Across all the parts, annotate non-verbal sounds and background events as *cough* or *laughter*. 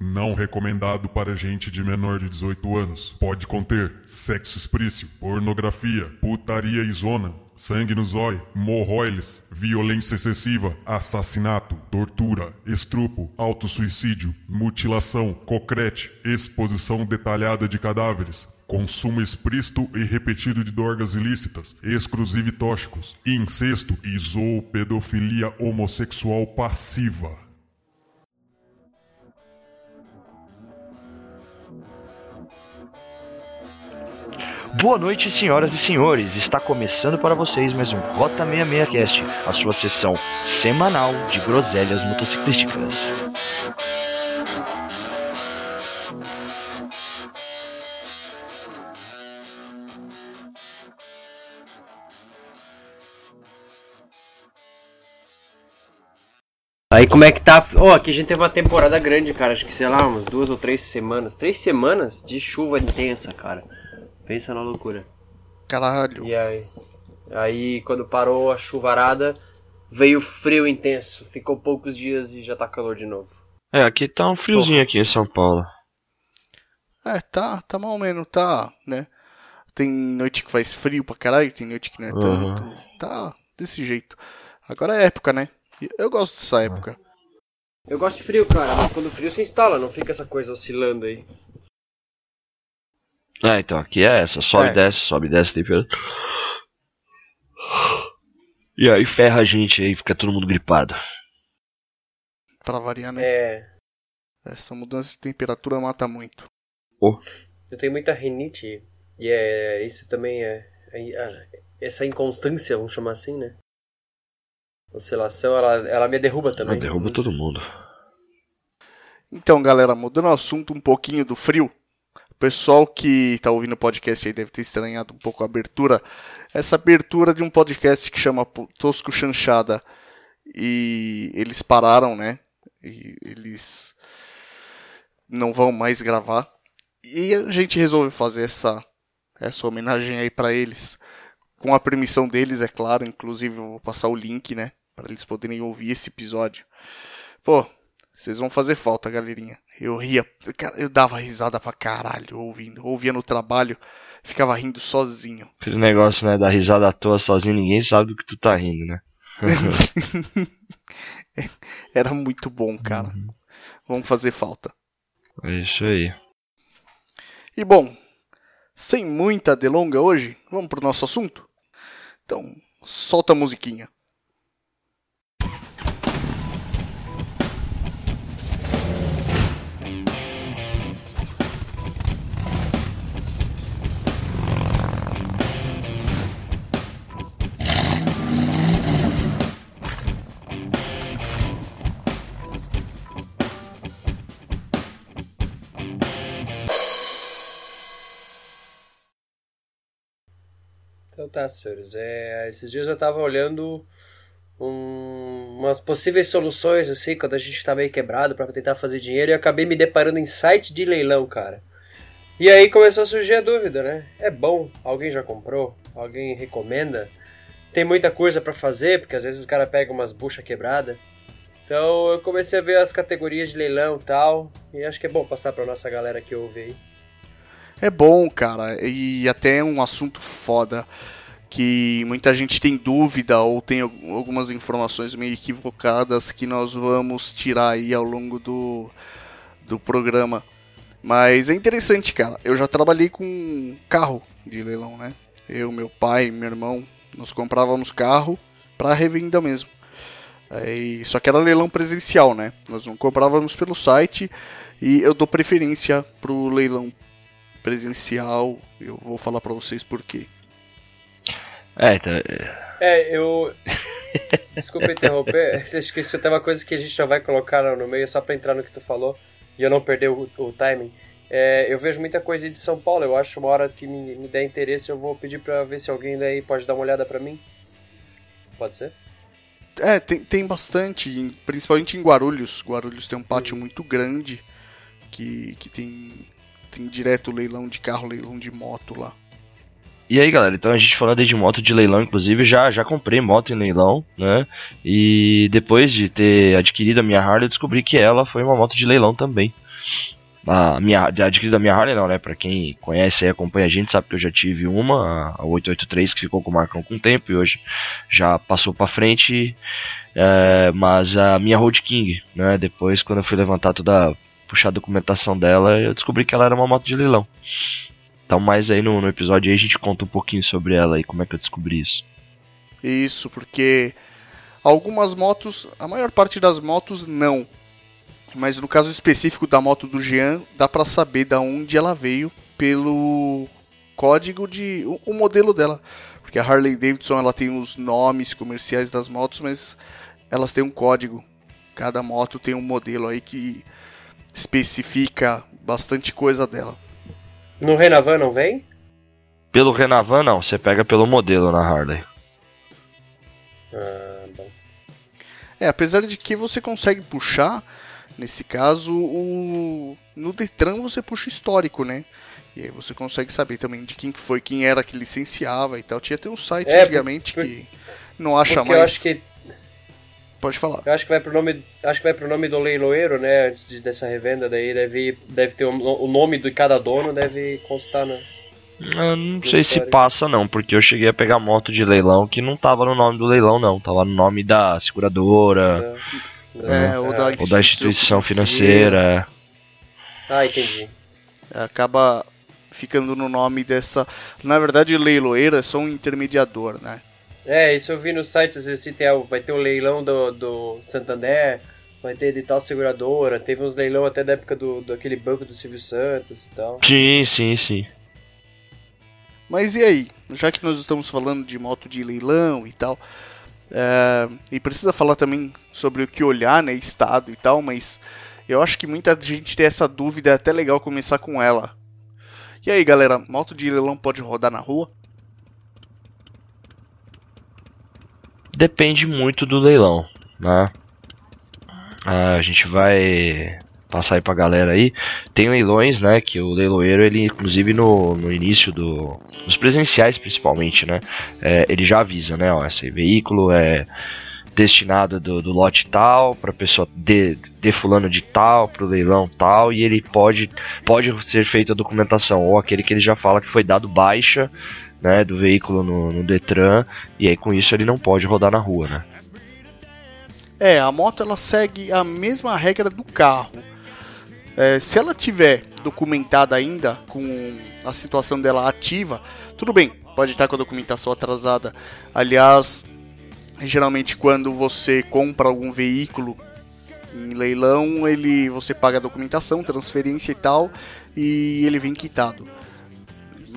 Não recomendado para gente de menor de 18 anos. Pode conter sexo explícito, pornografia, putaria e zona, sangue no zóio, morroiles, violência excessiva, assassinato, tortura, estrupo, autossuicídio, mutilação, cocrete, exposição detalhada de cadáveres, consumo explícito e repetido de drogas ilícitas, exclusive tóxicos, incesto e zoopedofilia homossexual passiva. Boa noite, senhoras e senhores. Está começando para vocês mais um Rota 66 Cast, a sua sessão semanal de groselhas motociclísticas. Aí como é que tá? Ó, aqui a gente teve uma temporada grande, cara. Acho que, sei lá, umas duas ou três semanas. Três semanas de chuva intensa, cara. Pensa na loucura. Caralho. E aí? Aí quando parou a chuvarada, veio frio intenso. Ficou poucos dias e já tá calor de novo. É, aqui tá um friozinho aqui em São Paulo. É, tá, tá mal ou menos, tá, né? Tem noite que faz frio pra caralho, tem noite que não é Uhum. tanto. Tá desse jeito. Agora é época, né? Eu gosto dessa época. Eu gosto de frio, cara, mas quando o frio se instala, não fica essa coisa oscilando aí. É, então aqui é essa, sobe É. e desce, sobe e desce a temperatura. E aí ferra a gente aí, fica todo mundo gripado. Pra variar, né? É. Essa mudança de temperatura mata muito. Eu tenho muita rinite e é isso também é, é- é- essa inconstância, vamos chamar assim, né? Oscilação, ela, ela me derruba também. Derruba todo mundo. Então, galera, mudando o assunto um pouquinho do frio. Pessoal que tá ouvindo o podcast aí deve ter estranhado um pouco a abertura. Essa abertura de um podcast que chama Tosco Chanchada. E eles pararam, né? E eles não vão mais gravar. E a gente resolveu fazer essa, essa homenagem aí pra eles. Com a permissão deles, é claro. Inclusive, eu vou passar o link, né? Pra eles poderem ouvir esse episódio. Pô, vocês vão fazer falta, galerinha. Eu ria, eu dava risada pra caralho ouvindo. Ouvia no trabalho, ficava rindo sozinho. Aquele negócio, né, da risada à toa sozinho, ninguém sabe do que tu tá rindo, né? *laughs* Era muito bom, cara. Vamos fazer falta. É isso aí. E bom, sem muita delonga hoje, vamos pro nosso assunto? Então, solta a musiquinha. Tá, senhores. É, esses dias eu tava olhando um- umas possíveis soluções, assim, quando a gente tá meio quebrado pra tentar fazer dinheiro, e acabei me deparando em site de leilão, cara. E aí começou a surgir a dúvida, né? É bom? Alguém já comprou? Alguém recomenda? Tem muita coisa pra fazer, porque às vezes os caras pegam umas buchas quebradas. Então eu comecei a ver as categorias de leilão e tal, e acho que é bom passar pra nossa galera que ouve aí. É bom, cara, e até é um assunto foda que muita gente tem dúvida ou tem al- algumas informações meio equivocadas que nós vamos tirar aí ao longo do, do programa. Mas é interessante, cara. Eu já trabalhei com carro de leilão, né? Eu, meu pai, meu irmão, nós comprávamos carro para revenda mesmo. Aí, só que era leilão presencial, né? Nós não comprávamos pelo site e eu dou preferência pro leilão presencial. Eu vou falar pra vocês por quê. É, então, é, É, eu. *laughs* Desculpa interromper. Acho que isso tem uma coisa que a gente já vai colocar no meio só pra entrar no que tu falou e eu não perder o, o timing. É, eu vejo muita coisa de São Paulo. Eu acho uma hora que me, me der interesse, eu vou pedir pra ver se alguém daí pode dar uma olhada pra mim. Pode ser? É, tem, tem bastante, principalmente em Guarulhos. Guarulhos tem um pátio Uhum. muito grande que, que tem, tem direto leilão de carro, leilão de moto lá. E aí, galera, então a gente falando aí de moto de leilão, inclusive, já, já comprei moto em leilão, né? E depois de ter adquirido a minha Harley, eu descobri que ela foi uma moto de leilão também. A minha, adquirido a minha Harley não, né? Pra quem conhece e acompanha a gente, sabe que eu já tive uma, a 883, que ficou com o Marcão com o tempo e hoje já passou pra frente. É, mas a minha Road King, né? Depois, quando eu fui levantar toda, puxar a documentação dela, eu descobri que ela era uma moto de leilão. Então, mais aí no, no episódio aí a gente conta um pouquinho sobre ela e como é que eu descobri isso. Isso, porque algumas motos, a maior parte das motos não. Mas no caso específico da moto do Jean, dá para saber da onde ela veio pelo código de o, o, modelo dela, porque a Harley Davidson ela tem os nomes comerciais das motos, mas elas têm um código. Cada moto tem um modelo aí que especifica bastante coisa dela. No Renavan não vem? Pelo Renavan não, você pega pelo modelo na Harley. Ah, bom. É, apesar de que você consegue puxar, nesse caso, o no Detran você puxa histórico, né? E aí você consegue saber também de quem foi, quem era que licenciava e tal. Tinha até um site é, antigamente por, que não acha mais. Eu acho que Pode falar. Eu acho que vai pro nome, acho que vai pro nome do leiloeiro, né? Antes de, dessa revenda daí deve, deve ter o, o nome de cada dono deve constar, né? Eu não sei se passa não, porque eu cheguei a pegar moto de leilão que não tava no nome do leilão não, tava no nome da seguradora, é, é, ou, da ou, da instituição financeira. financeira. Ah, entendi. É, acaba ficando no nome dessa. Na verdade, leiloeira é só um intermediador, né? É, isso eu vi no site, às vezes tem, vai ter o leilão do, do Santander, vai ter de tal seguradora, teve uns leilão até da época do, daquele banco do Silvio Santos e tal. Sim, sim, sim. Mas e aí? Já que nós estamos falando de moto de leilão e tal, é, e precisa falar também sobre o que olhar, né, estado e tal, mas eu acho que muita gente tem essa dúvida, é até legal começar com ela. E aí, galera, moto de leilão pode rodar na rua? Depende muito do leilão, né? Ah, a gente vai passar aí pra galera aí. Tem leilões, né? Que o leiloeiro, ele, inclusive no, no início do. Nos presenciais principalmente, né? É, ele já avisa, né? Ó, esse veículo é destinado do, do lote tal para pessoa de, de fulano de tal para o leilão tal e ele pode pode ser feita a documentação ou aquele que ele já fala que foi dado baixa né, do veículo no, no Detran, e aí com isso ele não pode rodar na rua, né? É, a moto ela segue a mesma regra do carro. É, se ela tiver documentada ainda com a situação dela ativa, tudo bem, pode estar com a documentação atrasada. Aliás, geralmente quando você compra algum veículo em leilão, ele você paga a documentação, transferência e tal, e ele vem quitado.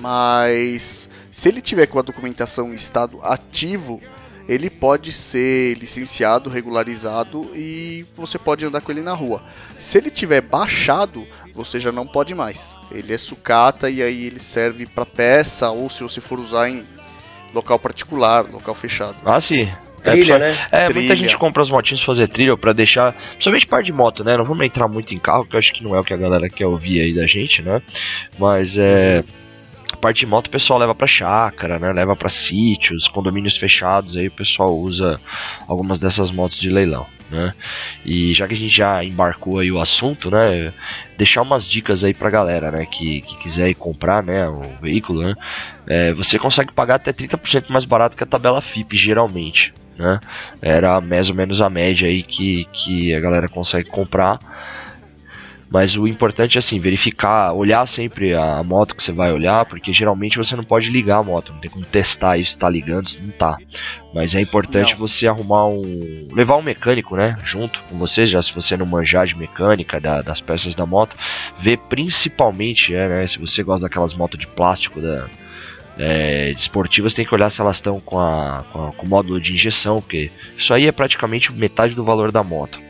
Mas se ele tiver com a documentação em estado ativo, ele pode ser licenciado, regularizado e você pode andar com ele na rua. Se ele tiver baixado, você já não pode mais. Ele é sucata e aí ele serve para peça ou se você for usar em local particular, local fechado. Ah, sim. Trilha, é, né? É, trilha. muita gente compra os motinhos pra fazer trilha para deixar, principalmente par de moto, né? Não vamos entrar muito em carro, que eu acho que não é o que a galera quer ouvir aí da gente, né? Mas é parte de moto o pessoal leva para chácara, né? Leva para sítios, condomínios fechados, aí o pessoal usa algumas dessas motos de leilão, né? E já que a gente já embarcou aí o assunto, né? Deixar umas dicas aí pra galera, né? Que, que quiser ir comprar, né? O veículo, né? É, você consegue pagar até 30% mais barato que a tabela FIP, geralmente, né? Era mais ou menos a média aí que, que a galera consegue comprar. Mas o importante é assim, verificar, olhar sempre a moto que você vai olhar, porque geralmente você não pode ligar a moto, não tem como testar isso, tá ligando, se não tá. Mas é importante não. você arrumar um. levar um mecânico, né? Junto com você, já se você não manjar de mecânica da, das peças da moto, ver principalmente, é, né? Se você gosta daquelas motos de plástico da, é, esportivas tem que olhar se elas estão com, a, com, a, com o módulo de injeção, porque isso aí é praticamente metade do valor da moto.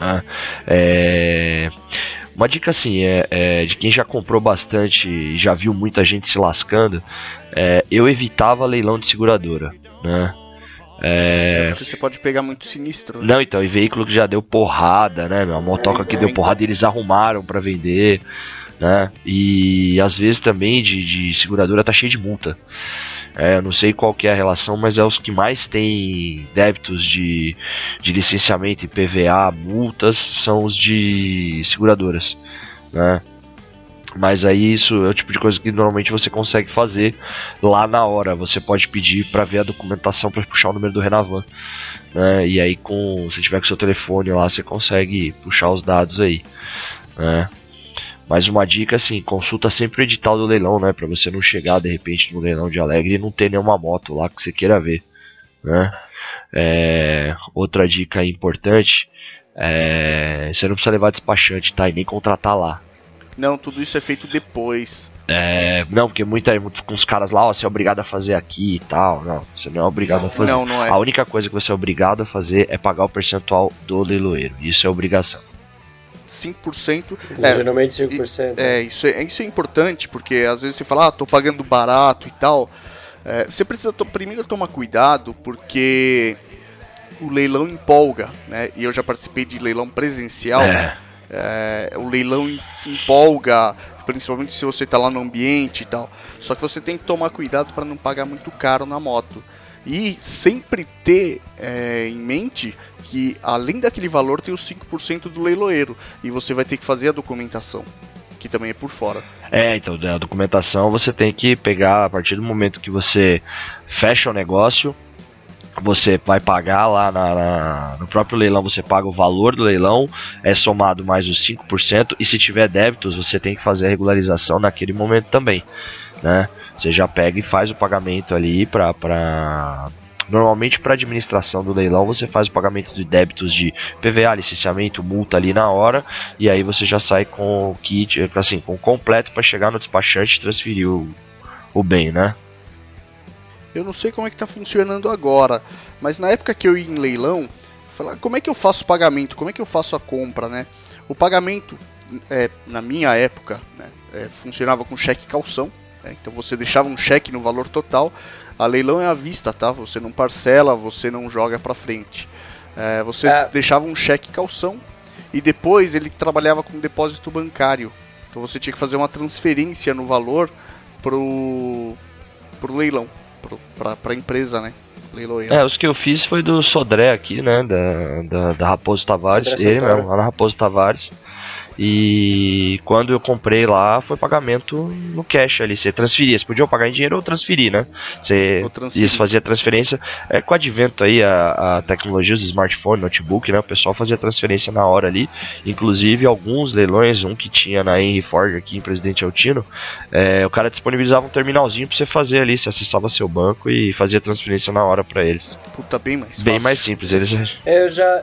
Ah, é... Uma dica assim, é, é, de quem já comprou bastante e já viu muita gente se lascando, é, eu evitava leilão de seguradora, né? É... Você pode pegar muito sinistro. Né? Não, então, e veículo que já deu porrada, né? A motoca que deu então. porrada e eles arrumaram para vender, né? E às vezes também de, de seguradora tá cheio de multa. É, eu não sei qual que é a relação, mas é os que mais têm débitos de, de licenciamento e PVA, multas, são os de seguradoras, né? Mas aí isso é o tipo de coisa que normalmente você consegue fazer lá na hora. Você pode pedir para ver a documentação para puxar o número do Renavan. Né? E aí com se tiver com seu telefone lá, você consegue puxar os dados aí. Né? Mas uma dica assim, consulta sempre o edital do leilão, né? Pra você não chegar de repente no leilão de Alegre e não ter nenhuma moto lá que você queira ver. Né? É, outra dica importante é, você não precisa levar despachante, tá? E nem contratar lá. Não, tudo isso é feito depois. É, não, porque muita, com os caras lá, ó, você é obrigado a fazer aqui e tal. Não, você não é obrigado a fazer. Não, não é. A única coisa que você é obrigado a fazer é pagar o percentual do leiloeiro. Isso é obrigação. 5%. É, Geralmente 5%. É, isso é, isso é importante, porque às vezes você fala, ah, tô pagando barato e tal. É, você precisa to primeiro tomar cuidado, porque o leilão empolga, né? E eu já participei de leilão presencial. É. É, o leilão empolga, principalmente se você está lá no ambiente e tal. Só que você tem que tomar cuidado para não pagar muito caro na moto. E sempre ter é, em mente que além daquele valor tem os 5% do leiloeiro. E você vai ter que fazer a documentação, que também é por fora. É, então a documentação você tem que pegar a partir do momento que você fecha o negócio, você vai pagar lá na, na, no próprio leilão, você paga o valor do leilão, é somado mais os 5%, e se tiver débitos, você tem que fazer a regularização naquele momento também, né? Você já pega e faz o pagamento ali para pra... Normalmente para administração do leilão você faz o pagamento de débitos de PVA, licenciamento, multa ali na hora e aí você já sai com o kit, assim, com o completo para chegar no despachante e transferir o, o bem, né? Eu não sei como é que está funcionando agora, mas na época que eu ia em leilão, falar como é que eu faço o pagamento, como é que eu faço a compra, né? O pagamento, é, na minha época, né, é, funcionava com cheque calção, né? então você deixava um cheque no valor total. A leilão é à vista, tá? Você não parcela, você não joga para frente. É, você é. deixava um cheque calção e depois ele trabalhava com depósito bancário. Então você tinha que fazer uma transferência no valor pro, pro leilão para a empresa, né? Leiloeiro. É, os que eu fiz foi do Sodré aqui, né? Da, da, da Raposo Tavares, Sodré ele mesmo, lá na Raposo Tavares. E quando eu comprei lá, foi pagamento no cash ali. Você transferia, você podia pagar em dinheiro ou transferir, né? Você isso fazia transferência. É, com o advento aí, a, a tecnologia dos smartphones, notebook, né? O pessoal fazia transferência na hora ali. Inclusive, alguns leilões, um que tinha na Henry Ford aqui em Presidente Altino, é, o cara disponibilizava um terminalzinho pra você fazer ali. Você acessava seu banco e fazia transferência na hora para eles. Puta, bem mais Bem mais simples. Eles... Eu já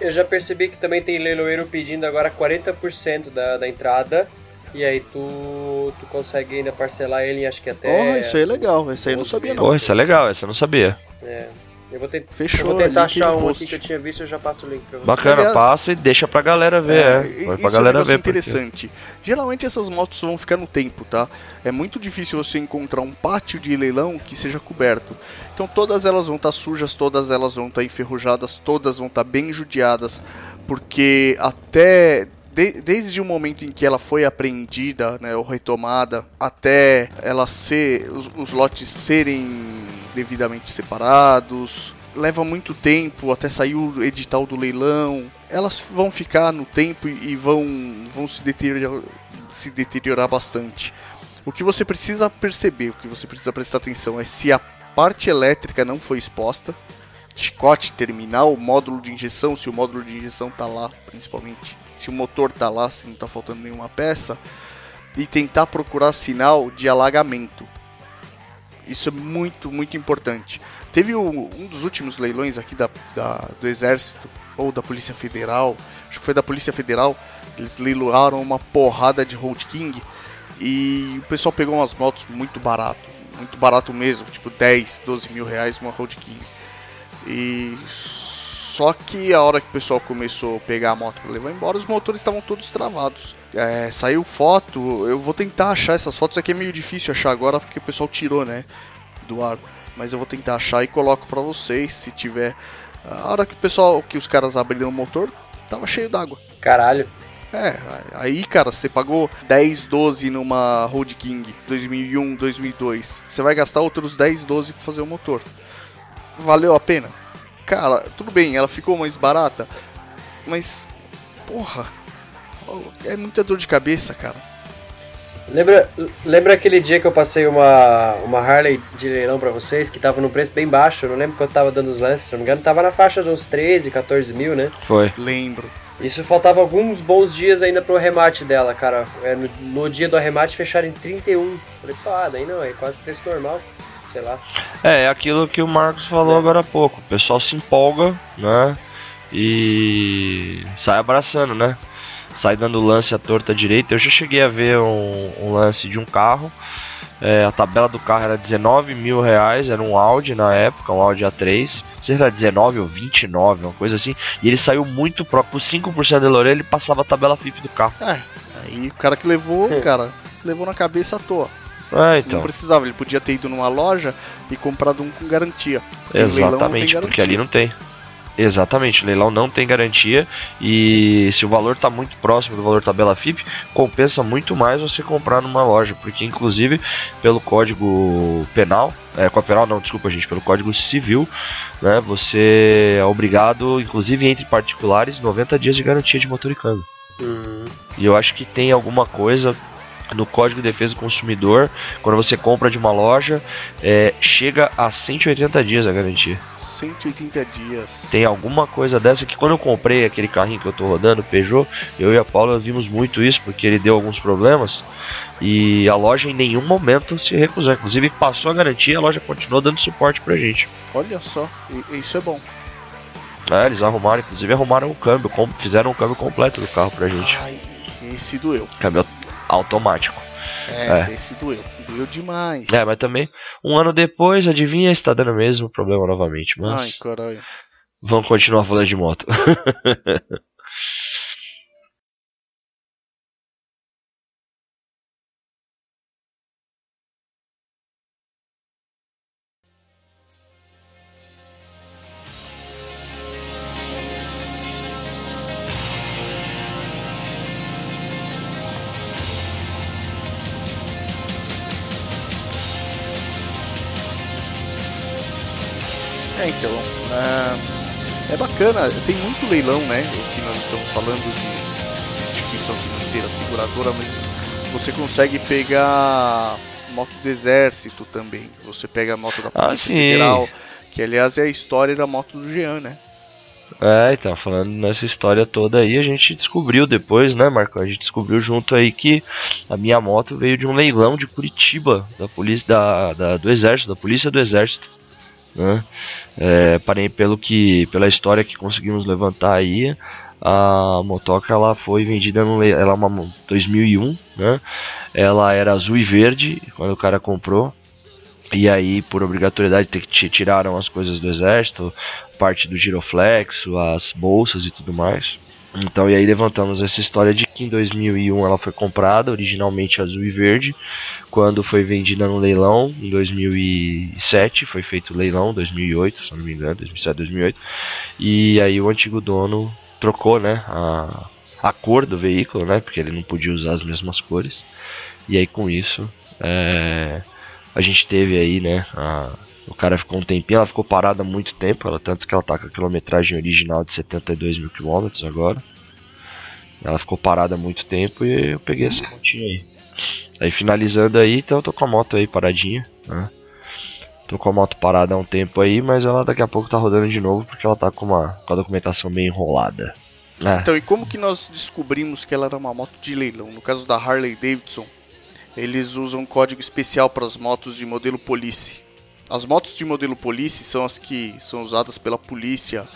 eu já percebi que também tem leiloeiro pedindo agora 40% da, da entrada. E aí tu, tu consegue ainda parcelar ele, acho que até. Oh, isso aí é legal, esse aí eu não sabia não. Oh, isso é legal, essa eu não sabia. É. Eu vou, te... Fechou, eu vou tentar achar um aqui que eu tinha visto e eu já passo o link pra você. Bacana, Aliás, passa e deixa pra galera ver. É, é. Vai pra galera é um ver. interessante. Porque... Geralmente essas motos vão ficar no tempo, tá? É muito difícil você encontrar um pátio de leilão que seja coberto. Então todas elas vão estar tá sujas, todas elas vão estar tá enferrujadas, todas vão estar tá bem judiadas, porque até de, desde o momento em que ela foi apreendida, né, ou retomada, até ela ser os, os lotes serem devidamente separados, leva muito tempo até sair o edital do leilão. Elas vão ficar no tempo e vão, vão se, deteriorar, se deteriorar bastante. O que você precisa perceber, o que você precisa prestar atenção é se a parte elétrica não foi exposta, chicote terminal, módulo de injeção, se o módulo de injeção está lá, principalmente, se o motor está lá, se não está faltando nenhuma peça, e tentar procurar sinal de alagamento. Isso é muito, muito importante. Teve um, um dos últimos leilões aqui da, da, do Exército ou da Polícia Federal, acho que foi da Polícia Federal, eles leiloaram uma porrada de Road King e o pessoal pegou umas motos muito barato, muito barato mesmo, tipo 10, 12 mil reais uma Road King. E só que a hora que o pessoal começou a pegar a moto para levar embora, os motores estavam todos travados. É, saiu foto, eu vou tentar achar essas fotos aqui é meio difícil achar agora porque o pessoal tirou, né, do ar. Mas eu vou tentar achar e coloco para vocês se tiver. A hora que o pessoal, que os caras abriram o motor, tava cheio d'água. Caralho. É, aí, cara, você pagou 10, 12 numa Road King 2001, 2002. Você vai gastar outros 10, 12 pra fazer o motor. Valeu a pena? Cara, tudo bem, ela ficou mais barata, mas, porra, é muita dor de cabeça, cara. Lembra, lembra aquele dia que eu passei uma, uma Harley de leilão pra vocês, que tava num preço bem baixo? Eu não lembro quanto tava dando os lances, se não me engano, tava na faixa de uns 13, 14 mil, né? Foi. Lembro. Isso faltava alguns bons dias ainda pro remate dela, cara. É, no, no, dia do remate fecharam em 31. Falei, pá, daí não, é quase preço normal. Sei lá. É, é aquilo que o Marcos falou é. agora há pouco. O pessoal se empolga, né? E sai abraçando, né? sai dando lance à torta direita. Eu já cheguei a ver um, um lance de um carro. É, a tabela do carro era 19 mil reais, era um Audi na época, um Audi A3. Não sei se era 19 ou 29, uma coisa assim. E ele saiu muito próprio, 5% de Lorena, ele passava a tabela FIP do carro. É, aí o cara que levou, cara, levou na cabeça à toa. É, então. Não precisava, ele podia ter ido numa loja e comprado um com garantia. Exatamente, porque ali não tem. Exatamente, o leilão não tem garantia e se o valor está muito próximo do valor tabela FIP, compensa muito mais você comprar numa loja, porque inclusive pelo código penal, é, com a penal não, desculpa gente, pelo código civil, né, você é obrigado, inclusive entre particulares, 90 dias de garantia de motor e câmbio. Uhum. E eu acho que tem alguma coisa no Código de Defesa do Consumidor, quando você compra de uma loja, é, chega a 180 dias a garantia. 180 dias. Tem alguma coisa dessa que quando eu comprei aquele carrinho que eu tô rodando, Peugeot, eu e a Paula vimos muito isso, porque ele deu alguns problemas. E a loja em nenhum momento se recusou. Inclusive passou a garantia e a loja continuou dando suporte pra gente. Olha só, isso é bom. É, eles arrumaram, inclusive arrumaram o câmbio, fizeram o câmbio completo do carro pra gente. Ai, esse doeu. Câmbio automático. É, é, esse doeu. Doeu demais. É, mas também, um ano depois, adivinha, está dando o mesmo problema novamente. Mas... Ai, caralho. Vamos continuar falando de moto. *laughs* bacana, tem muito leilão, né? O que nós estamos falando de instituição financeira, seguradora, mas você consegue pegar moto do exército também. Você pega a moto da ah, Polícia ah, Federal, que aliás é a história da moto do Jean, né? É, então, falando nessa história toda aí, a gente descobriu depois, né, Marco? A gente descobriu junto aí que a minha moto veio de um leilão de Curitiba, da polícia, da, da do exército, da polícia do exército. Né? É, parei pelo que, pela história que conseguimos levantar aí, a motoca ela foi vendida no ela é uma 2001, né? Ela era azul e verde quando o cara comprou. E aí, por obrigatoriedade, tiraram as coisas do exército, parte do giroflexo, as bolsas e tudo mais. Então, e aí levantamos essa história de que em 2001 ela foi comprada, originalmente azul e verde, quando foi vendida no leilão em 2007, foi feito o leilão 2008, se não me engano, 2007, 2008, e aí o antigo dono trocou, né, a, a cor do veículo, né, porque ele não podia usar as mesmas cores, e aí com isso é, a gente teve aí, né, a, o cara ficou um tempinho, ela ficou parada muito tempo, ela, tanto que ela tá com a quilometragem original de 72 mil quilômetros agora. Ela ficou parada muito tempo e eu peguei essa motinha aí. Aí finalizando aí, então eu tô com a moto aí paradinha, né? Tô com a moto parada há um tempo aí, mas ela daqui a pouco tá rodando de novo porque ela tá com, uma, com a documentação bem enrolada. É. Então, e como que nós descobrimos que ela era uma moto de leilão? No caso da Harley Davidson, eles usam um código especial para as motos de modelo Police. As motos de modelo Police são as que são usadas pela polícia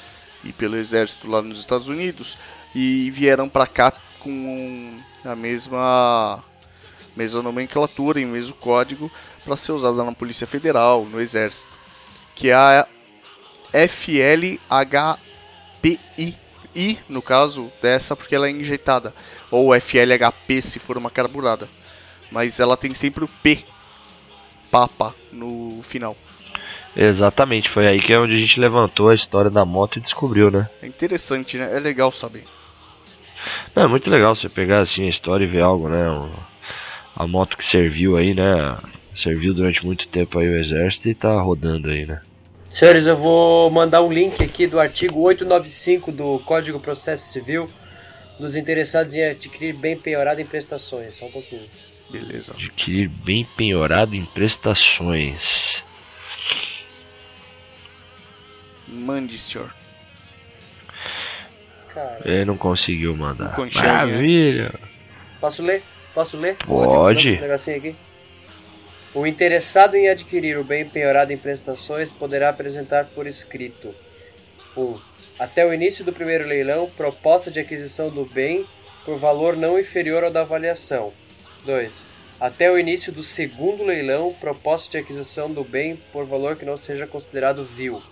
e pelo exército lá nos Estados Unidos e vieram para cá com a mesma mesma nomenclatura e o mesmo código para ser usada na Polícia Federal, no Exército, que é a FLHPI, I, no caso dessa porque ela é injetada, ou FLHP se for uma carburada. Mas ela tem sempre o P, papa, no final. Exatamente, foi aí que é onde a gente levantou a história da moto e descobriu, né? É interessante, né? É legal saber. Não, é muito legal você pegar assim a história e ver algo, né? a moto que serviu aí, né? Serviu durante muito tempo aí o exército e tá rodando aí, né? Senhores, eu vou mandar um link aqui do artigo 895 do Código Processo Civil dos interessados em adquirir bem penhorado em prestações. Só um pouquinho. Beleza. Adquirir bem penhorado em prestações. Mande, senhor. Cara. Ele não conseguiu mandar. Não Maravilha. Posso ler? Posso ler? Pode. Um negocinho aqui. O interessado em adquirir o bem penhorado em prestações poderá apresentar por escrito 1. Um, até o início do primeiro leilão, proposta de aquisição do bem por valor não inferior ao da avaliação. 2. Até o início do segundo leilão, proposta de aquisição do bem por valor que não seja considerado vil.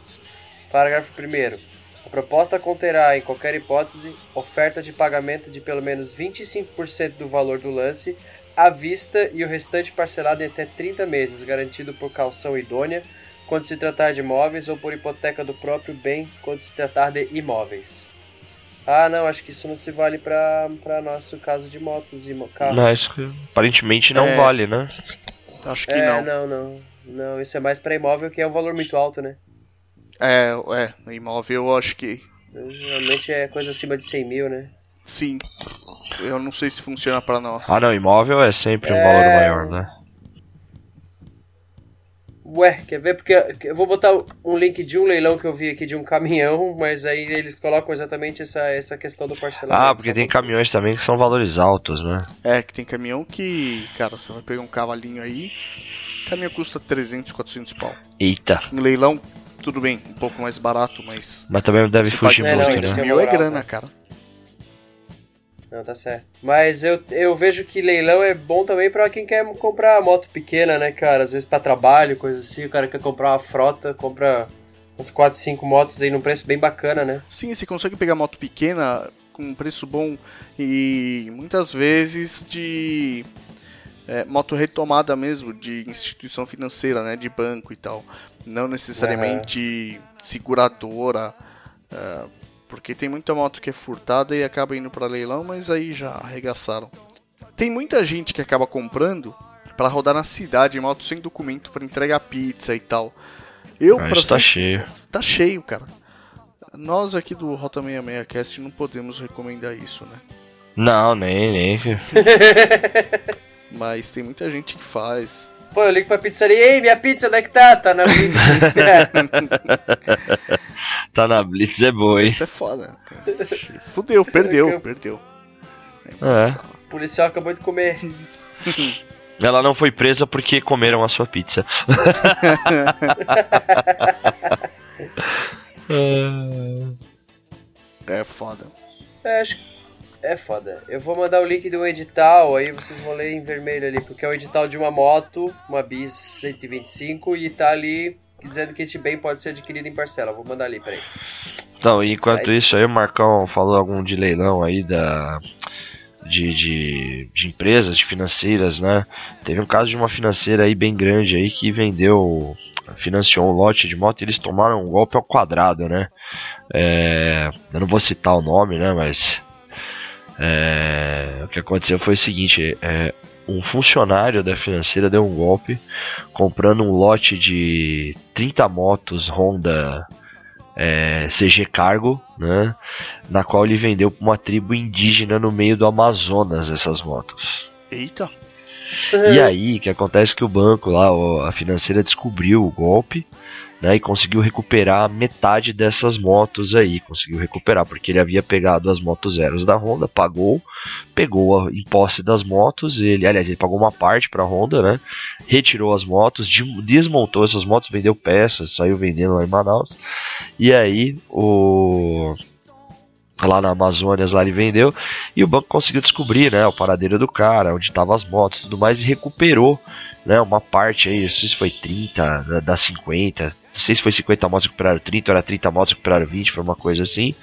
Parágrafo 1. A proposta conterá, em qualquer hipótese, oferta de pagamento de pelo menos 25% do valor do lance à vista e o restante parcelado em até 30 meses, garantido por calção idônea quando se tratar de imóveis ou por hipoteca do próprio bem quando se tratar de imóveis. Ah, não, acho que isso não se vale para nosso caso de motos e carros. Mas aparentemente não é... vale, né? Acho que é, não. Não, não. Não, isso é mais para imóvel que é um valor muito alto, né? É, é, no imóvel eu acho que. Geralmente é coisa acima de 100 mil, né? Sim. Eu não sei se funciona para nós. Ah, não, imóvel é sempre um é... valor maior, né? Ué, quer ver? Porque eu vou botar um link de um leilão que eu vi aqui de um caminhão, mas aí eles colocam exatamente essa, essa questão do parcelamento. Ah, porque tem caminhões também que são valores altos, né? É, que tem caminhão que, cara, você vai pegar um cavalinho aí, caminhão custa 300, 400 pau. Eita. Um leilão, tudo bem, um pouco mais barato, mas. Mas também deve fugir muito, né? 200 mil é grana, cara. Não, tá certo. Mas eu, eu vejo que leilão é bom também para quem quer comprar moto pequena, né, cara? Às vezes para trabalho, coisa assim. O cara quer comprar uma frota, compra uns 4, 5 motos aí num preço bem bacana, né? Sim, você consegue pegar moto pequena com um preço bom e muitas vezes de é, moto retomada mesmo, de instituição financeira, né? De banco e tal não necessariamente uhum. seguradora, uh, porque tem muita moto que é furtada e acaba indo para leilão, mas aí já arregaçaram. Tem muita gente que acaba comprando para rodar na cidade, moto sem documento para entregar pizza e tal. Eu, para tá cheio. Tá cheio, cara. Nós aqui do Rota 66 Cast não podemos recomendar isso, né? Não, nem, nem. *laughs* Mas tem muita gente que faz. Pô, eu ligo pra pizzaria, ei, minha pizza, onde é que tá? Tá na Blitz. *laughs* tá na Blitz, é boa, hein? Isso é foda. Fudeu, perdeu, perdeu. É. O policial acabou de comer. *laughs* Ela não foi presa porque comeram a sua pizza. *laughs* é foda. É, acho que é foda. Eu vou mandar o link do edital, aí vocês vão ler em vermelho ali, porque é o edital de uma moto, uma Bis 125, e tá ali dizendo que este bem pode ser adquirido em parcela. Vou mandar ali, peraí. Então, enquanto Sai. isso aí, o Marcão falou algum de leilão aí da. De, de, de, empresas, de financeiras, né? Teve um caso de uma financeira aí bem grande aí que vendeu, financiou um lote de moto e eles tomaram um golpe ao quadrado, né? É, eu não vou citar o nome, né? Mas é, o que aconteceu foi o seguinte: é, um funcionário da financeira deu um golpe comprando um lote de 30 motos Honda é, CG Cargo, né, na qual ele vendeu para uma tribo indígena no meio do Amazonas essas motos. Eita! E aí, o que acontece é que o banco lá, a financeira descobriu o golpe né, e conseguiu recuperar metade dessas motos aí, conseguiu recuperar, porque ele havia pegado as motos zeros da Honda, pagou, pegou a, em posse das motos, ele, aliás, ele pagou uma parte para a Honda, né, retirou as motos, desmontou essas motos, vendeu peças, saiu vendendo lá em Manaus, e aí o lá na Amazônia, lá ele vendeu, e o banco conseguiu descobrir, né, o paradeiro do cara, onde estavam as motos e tudo mais, e recuperou, né, uma parte aí, não sei se foi 30, das 50, não sei se foi 50 motos recuperaram 30, ou era 30 motos recuperaram 20, foi uma coisa assim.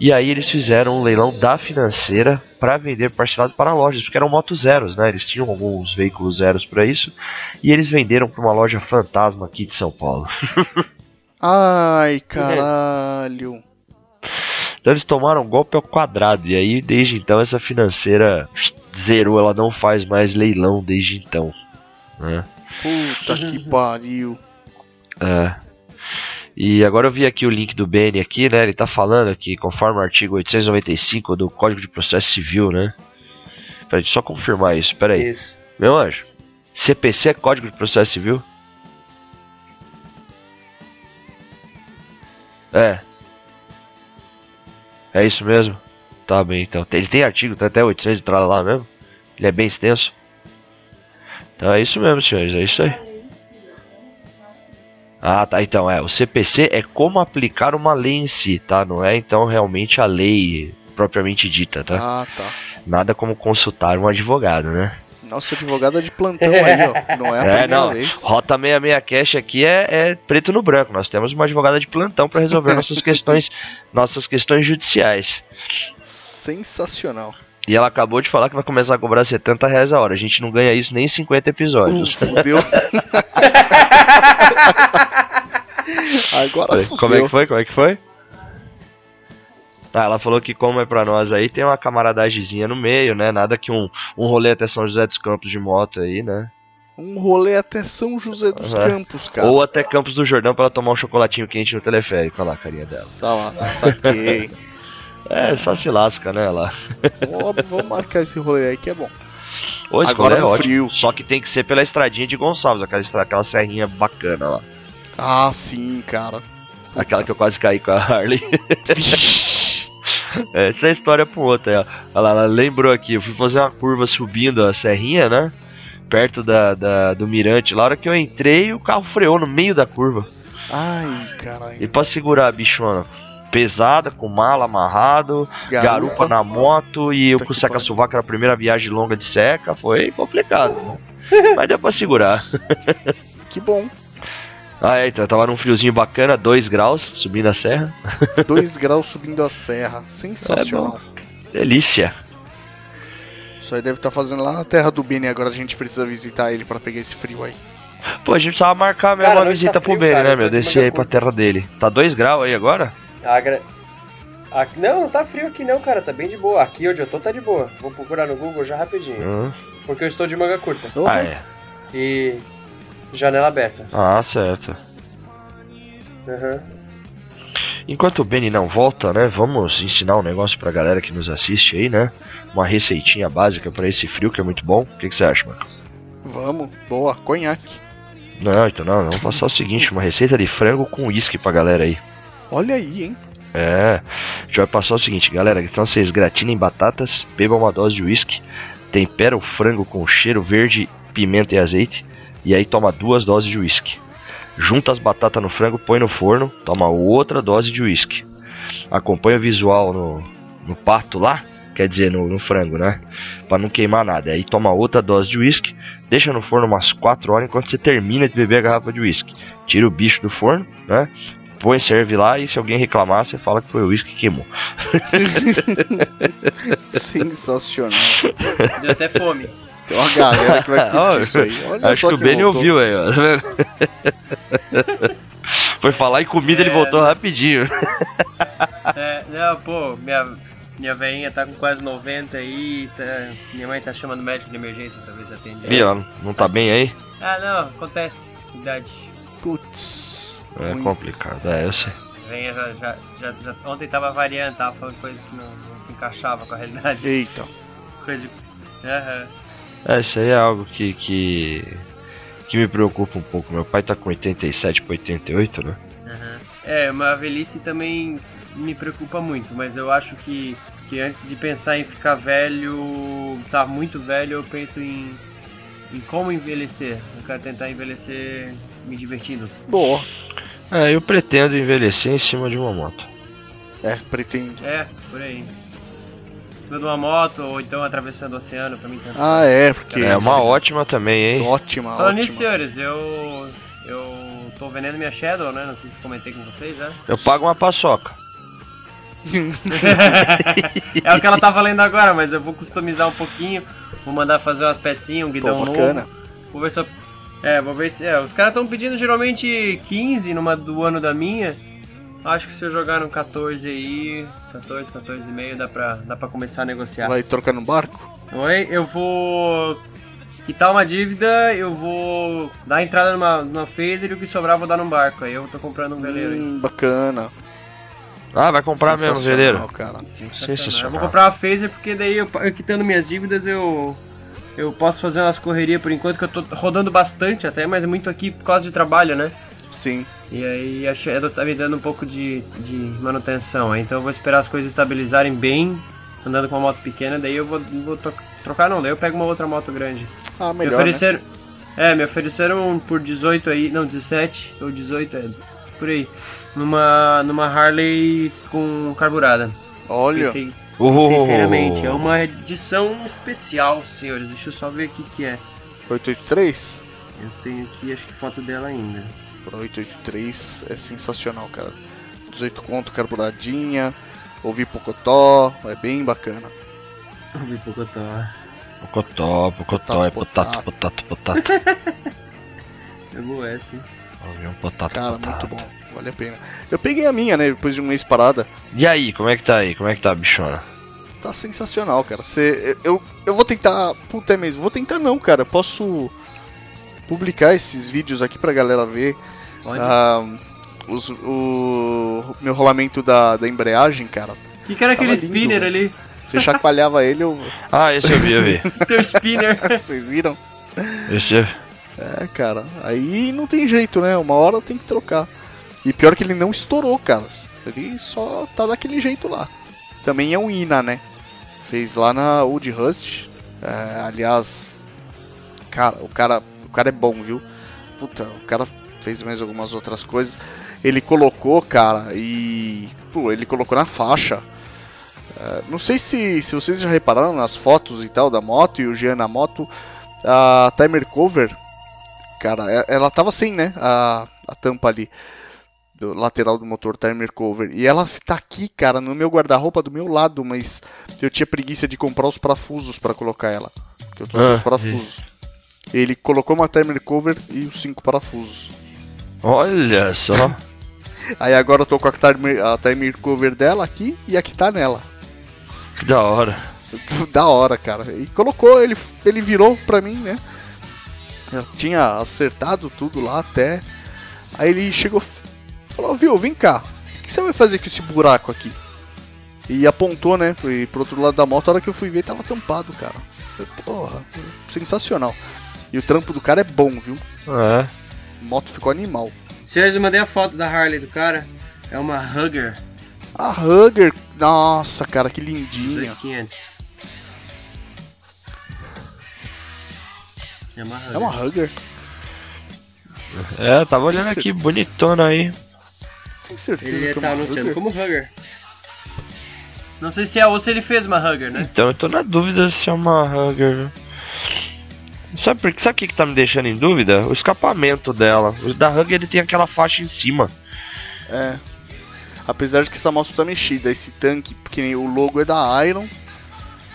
E aí eles fizeram um leilão da financeira para vender parcelado para lojas, porque eram motos zeros, né? Eles tinham alguns veículos zeros para isso, e eles venderam para uma loja fantasma aqui de São Paulo. *laughs* Ai, caralho. Então eles tomaram um golpe ao quadrado. E aí, desde então, essa financeira zerou. Ela não faz mais leilão desde então. Né? Puta que pariu. É. E agora eu vi aqui o link do BN aqui, né? Ele tá falando que conforme o artigo 895 do Código de Processo Civil, né? Peraí, só confirmar isso, peraí. Isso. Meu anjo, CPC é Código de Processo Civil? É. É isso mesmo? Tá bem, então. Ele tem artigo, tem até 800 entrada lá mesmo? Ele é bem extenso? Então é isso mesmo, senhores, é isso aí. Ah, tá. Então, é. O CPC é como aplicar uma lei em si, tá? Não é então realmente a lei propriamente dita, tá? Ah, tá. Nada como consultar um advogado, né? Nossa, advogada de plantão aí, ó. Não é a *laughs* É, primeira não. vez. Rota 66 Cash aqui é, é preto no branco. Nós temos uma advogada de plantão para resolver *laughs* nossas questões, nossas questões judiciais. Sensacional. E ela acabou de falar que vai começar a cobrar 70 reais a hora. A gente não ganha isso nem em 50 Uh, episódios. fudeu. *laughs* Agora fudeu. Como é que foi? Como é que foi? Ah, ela falou que como é pra nós aí, tem uma camaradagemzinha no meio, né? Nada que um, um rolê até São José dos Campos de moto aí, né? Um rolê até São José dos Uhum. Campos, cara. Ou até Campos do Jordão pra ela tomar um chocolatinho quente no teleférico. Olha lá a carinha dela. Sa- Saquei. É, só se lasca, né, lá. Vamos marcar esse rolê aí que é bom. Ô, Agora é no ótimo. frio. Só que tem que ser pela estradinha de Gonçalves, aquela, estra- aquela serrinha bacana lá. Ah, sim, cara. Aquela que eu quase caí com a Harley. *laughs* É, Essa é a história pro outro aí, ó. Olha lá, ela lembrou aqui, eu fui fazer uma curva subindo a serrinha, né? Perto da, da- do mirante. Lá, a hora que eu entrei, o carro freou no meio da curva. Ai, E caralho. pra segurar a bichona pesada, com mala amarrado, garupa, na moto e eu com que seca-sovaco era a primeira viagem longa de seca, foi complicado. né? *laughs* Mas deu pra segurar. Que bom. Ah, é, então eu tava num friozinho bacana, 2 graus, subindo a serra. 2 graus subindo a serra. *laughs* Sensacional. Delícia. Isso aí deve estar fazendo lá na terra do Beni. Agora a gente precisa visitar ele pra pegar esse frio aí. Pô, a gente precisava marcar mesmo Cara, uma visita pro frio, Beni, cara, né, meu? de Descer aí pra terra dele. Tá 2 graus aí agora? Agra... Aqui- Não, não tá frio aqui não, cara. Tá bem de boa. Aqui onde eu tô tá de boa. Vou procurar no Google já rapidinho. Hum. Porque eu estou de manga curta. Ah, é. E. Janela aberta. Ah, certo. Aham. Enquanto o Benny não volta, né? Vamos ensinar um negócio pra galera que nos assiste aí, né? Uma receitinha básica pra esse frio que é muito bom. O que, que você acha, Marco? Vamos. Boa, conhaque. Não, então não, vamos passar o seguinte, uma receita de frango com uísque pra galera aí. Olha aí, hein? É, a gente vai passar o seguinte, galera. Então vocês gratinem batatas, bebam uma dose de uísque, tempera o frango com cheiro verde, pimenta e azeite, e aí toma duas doses de uísque. Junta as batatas no frango, põe no forno, toma outra dose de uísque. Acompanha o visual no, no pato lá, quer dizer, no, no frango, né? Pra não queimar nada. Aí toma outra dose de uísque, deixa no forno umas 4 horas enquanto você termina de beber a garrafa de uísque. Tira o bicho do forno, né? Põe, serve lá e se alguém reclamar, você fala que foi o uísque que queimou. *laughs* *laughs* Sensacional. Deu até fome. Tem uma galera que vai *laughs* curtir isso aí. Olha Acho só que o Benny ouviu aí, ó. Foi falar em comida, ele É, voltou né? rapidinho. É, não, pô, minha, minha velhinha tá com quase 90 aí. Tá, minha mãe tá chamando o médico de emergência pra ver se atende. Ela não tá bem aí? Ah, não, acontece. Idade. Putz. É ruim. complicado, é, eu sei. Venha já, já, já, já- Ontem tava variando, tava falando coisas que não, não se encaixava com a realidade. Eita. Coisa de. Aham. É, isso aí é algo que, que. que me preocupa um pouco. Meu pai tá com 87 pra 88, né? aham. É, uma velhice também me preocupa muito, mas eu acho que, que antes de pensar em ficar velho, tá muito velho, eu penso em, em como envelhecer. Eu quero tentar envelhecer me divertindo. Boa. É, eu pretendo envelhecer em cima de uma moto. É, pretende. É, por aí. Em cima de uma moto ou então atravessando o oceano pra mim tanto. Ah, é, porque. É uma ótima também, hein? Ótima, Falando ótima. nisso, senhores, eu. Eu tô vendendo minha Shadow, né? Não sei se comentei com vocês já. Eu pago uma paçoca. *laughs* é o que ela tá valendo agora, mas eu vou customizar um pouquinho. Vou mandar fazer umas pecinhas, um guidão Pô, novo. bacana. É, vou ver se. É, os caras estão pedindo geralmente 15 numa do ano da minha. Acho que se eu jogar no 14 aí, 14, 14,5, dá pra, dá pra começar a negociar. Vai trocar no barco? Oi, eu vou quitar uma dívida, eu vou dar a entrada numa, numa phaser e o que sobrar eu vou dar num barco. Aí eu tô comprando um veleiro aí. Hum, bacana. Ah, vai comprar mesmo, Sensacional, veleiro. cara. Sensacional. Eu vou comprar uma phaser porque daí eu, eu quitando minhas dívidas eu eu posso fazer umas correrias por enquanto que eu tô rodando bastante até, mas é muito aqui por causa de trabalho, né? Sim. E aí a Shadow tá me dando um pouco de, de manutenção. Então eu vou esperar as coisas estabilizarem bem, andando com uma moto pequena, daí eu vou, vou trocar não, daí eu pego uma outra moto grande. Ah, me melhor, né? ofereceram. É, me ofereceram por 18 aí, não, 17 ou 18, é, por aí. Numa, numa Harley com carburada. Olha, Pensei, Uhul. sinceramente, é uma edição especial, senhores. Deixa eu só ver o que que é. 883? Eu tenho aqui, acho que foto dela ainda. Pra 883 é sensacional, cara. 18 conto, carburadinha, ouvir Pocotó, é bem bacana. Vou ver Pocotó. Pocotó, pocotó, é potato, potato, potato. É boa *laughs* essa, hein? Ver um potato, Cara, potato. muito bom, vale a pena. Eu peguei a minha, né, depois de um mês parada. E aí, como é que tá aí? Como é que tá, bichona? Tá sensacional, cara. Cê, eu, eu vou tentar. Puta é mesmo, vou tentar não, cara. Posso publicar esses vídeos aqui pra galera ver. Pode. Ah, os- o meu rolamento da, da embreagem, cara. O que, era aquele lindo, spinner ali? Você chacoalhava ele, eu... *laughs* Ah, esse eu vi, eu vi. *laughs* Teu spinner. *laughs* vocês viram? Esse eu... É, cara. Aí não tem jeito, né? Uma hora tem que trocar. E pior que ele não estourou, cara. Ele só tá daquele jeito lá. Também é um INA, né? Fez lá na Wood Rust. É, aliás, cara, o cara, o cara é bom, viu? Puta, o cara fez mais algumas outras coisas. Ele colocou, cara, e pô, ele colocou na faixa. É, não sei se, se vocês já repararam nas fotos e tal da moto e o Jean na moto, a timer cover, cara, é- ela tava sem, né? A, a tampa ali do lateral do motor timer cover. E ela tá aqui, cara, no meu guarda-roupa do meu lado, mas eu tinha preguiça de comprar os parafusos pra colocar ela. Que eu tô sem Ah, os parafusos. Ele colocou uma timer cover e os cinco parafusos. Olha só. *laughs* Aí agora eu tô com a timer, a cover dela aqui e a que tá nela. Que da hora. *laughs* da hora, cara. E colocou, ele, ele virou pra mim, né? Eu tinha acertado tudo lá até. Aí ele chegou falou, viu, vem cá. O que você vai fazer com esse buraco aqui? E apontou, né, pro, pro outro lado da moto, a hora que eu fui ver tava tampado, cara. Porra, sensacional. E o trampo do cara é bom, viu? É. A moto ficou animal. Senhores, eu mandei a foto da Harley do cara. É uma Hugger A Hugger, nossa, cara, que lindinha. 2500. É uma Hugger. É uma Hugger? É, tava olhando aqui, bonitona aí. Tem certeza Ele que é tá uma anunciando Hugger? como Hugger. Não sei se é ou se ele fez uma Hugger, né? Então eu tô na dúvida se é uma Hugger. Sabe, por, sabe o que, que tá me deixando em dúvida? O escapamento dela. O da Hugger ele tem aquela faixa em cima. É. Apesar de que essa moto tá mexida, esse tanque, porque nem o logo é da Iron.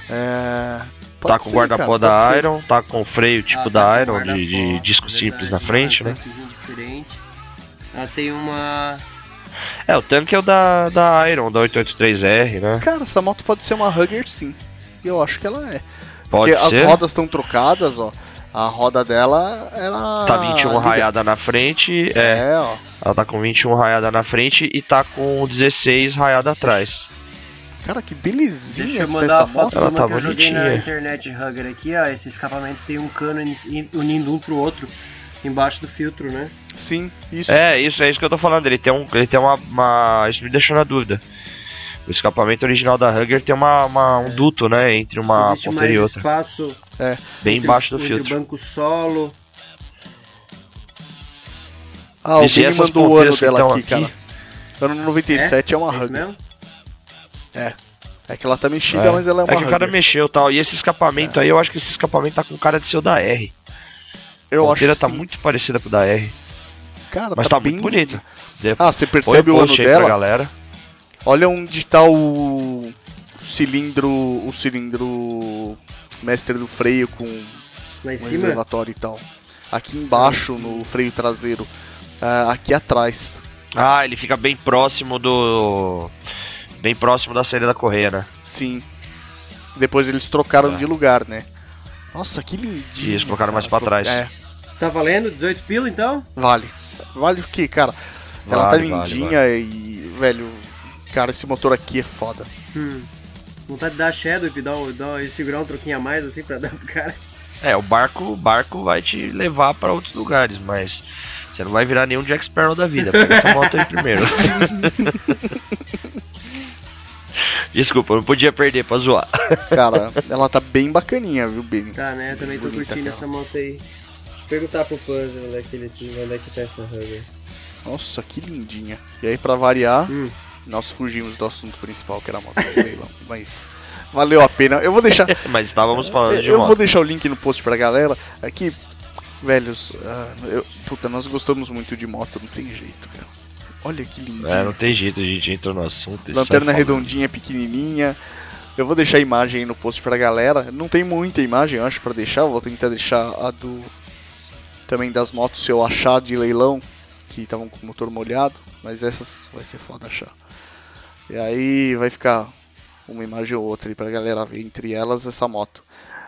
É. tá com o guarda-pó da ser. Iron, tá com o freio tipo Ah, da tá Iron, de, de disco verdade, simples na frente, né? diferente. Ela tem uma. É, o tanque é o da, da Iron, da 883R, né? Cara, essa moto pode ser uma Hugger sim. Eu acho que ela é. Pode porque ser. as rodas estão trocadas, ó. A roda dela era. Tá 21 liga- raiada na frente, é. É, ó. Ela tá com 21 raiada na frente e tá com 16 raiada atrás. Cara, que belezinha Deixa eu tá mandar essa a foto Ela tá que eu joguei na bonitinha. internet Hugger aqui, ó. Esse escapamento tem um cano in- in- unindo um pro outro embaixo do filtro, né? Sim, isso. É, isso é isso que eu tô falando. Ele tem um, ele tem uma, uma- isso me deixou na dúvida. O escapamento original da Hugger tem uma, uma- um duto, né, entre uma Existe ponteira e mais outra, espaço bem entre- embaixo do entre filtro. o banco solo. Ah, E alguém me mandou o ano dela estão aqui, cara. Ano 97 é, uma É Hugger. mesmo? É que ela tá mexida, É. mas ela é uma É que o cara mexeu e tal. E esse escapamento aí, eu acho que esse escapamento tá com cara de ser o da R. Eu a acho ponteira que tá sim. muito parecida com o da R. Cara, Mas tá, muito bonita. Ah, você Põe percebe o ano dela? galera. Olha onde tá o cilindro, o cilindro mestre do freio com Lá em um cima? reservatório e tal. Aqui embaixo no freio traseiro, Ah, aqui atrás. Ah, ele fica bem próximo do. Bem próximo da saída da correia, né? Sim. Depois eles trocaram Ah. de lugar, né? Nossa, que lindinho. Isso, colocaram mais pra trás. É, Tá valendo? 18 pila então? vale. Vale o que, cara? Ela tá Vale, vale, lindinha e, velho, cara, esse motor aqui é foda. Hum. Vontade de dar shadow e, dar, dar, e segurar um troquinho a mais assim pra dar pro cara. É, o barco, o barco vai te levar pra outros lugares, mas você não vai virar nenhum Jack Sparrow da vida. Pega essa moto aí primeiro. *laughs* *laughs* Desculpa, não podia perder pra zoar. Cara, *laughs* ela tá bem bacaninha, viu, Benny? Tá, né? Eu também tô Bonita curtindo aquela. essa moto aí. Deixa eu perguntar pro Puzzle onde é que ele onde é que tá essa Hugger. Nossa, que lindinha. E aí, pra variar, Hum. nós fugimos do assunto principal, que era a moto de leilão. *laughs* Mas valeu a pena. Eu vou deixar. *laughs* Mas estávamos falando de eu vou moto. deixar o link no post pra galera. Aqui, velhos, ah, eu- puta, nós gostamos muito de moto, não tem jeito, cara. Olha que lindinha. É, não tem jeito, a gente entrou no assunto. Lanterna redondinha, pequenininha. Eu vou deixar a imagem aí no post pra galera. Não tem muita imagem, eu acho, pra deixar. Eu vou tentar deixar a do. Também das motos, se eu achar de leilão, que estavam com o motor molhado. Mas essas vai ser foda achar. E aí vai ficar uma imagem ou outra aí pra galera ver. Entre elas, essa moto.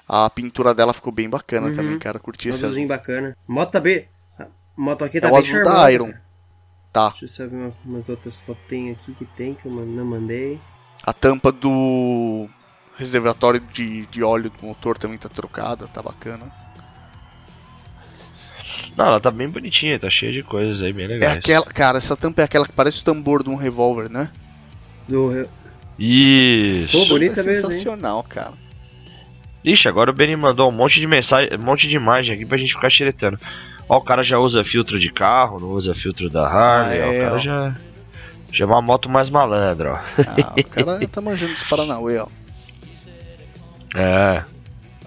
A pintura dela ficou bem bacana Uhum. também, cara. Curti esse azul. Bacana. Moto tá a Moto aqui tá É o bem azul charmosa, da Iron. cara. Tá. Deixa eu só ver uma- umas outras fotinhas aqui que tem que eu não mandei. A tampa do reservatório de, de óleo do motor também tá trocada, tá bacana. Não, ela tá bem bonitinha, tá cheia de coisas aí bem É legais. aquela, cara, essa tampa é aquela que parece o tambor de um revólver, né? Do, Isso. Pô, bonita é mesmo, hein? sensacional, cara. Ixi, agora o Benny mandou um monte de mensagem, um monte de imagem aqui pra gente ficar xeretando. Ó, o cara já usa filtro de carro, não usa filtro da Harley, Ah, ó, o é, cara ó. já. Já é uma moto mais malandra, ó. Ah, o cara *laughs* tá manjando dos Paranauê, ó. É.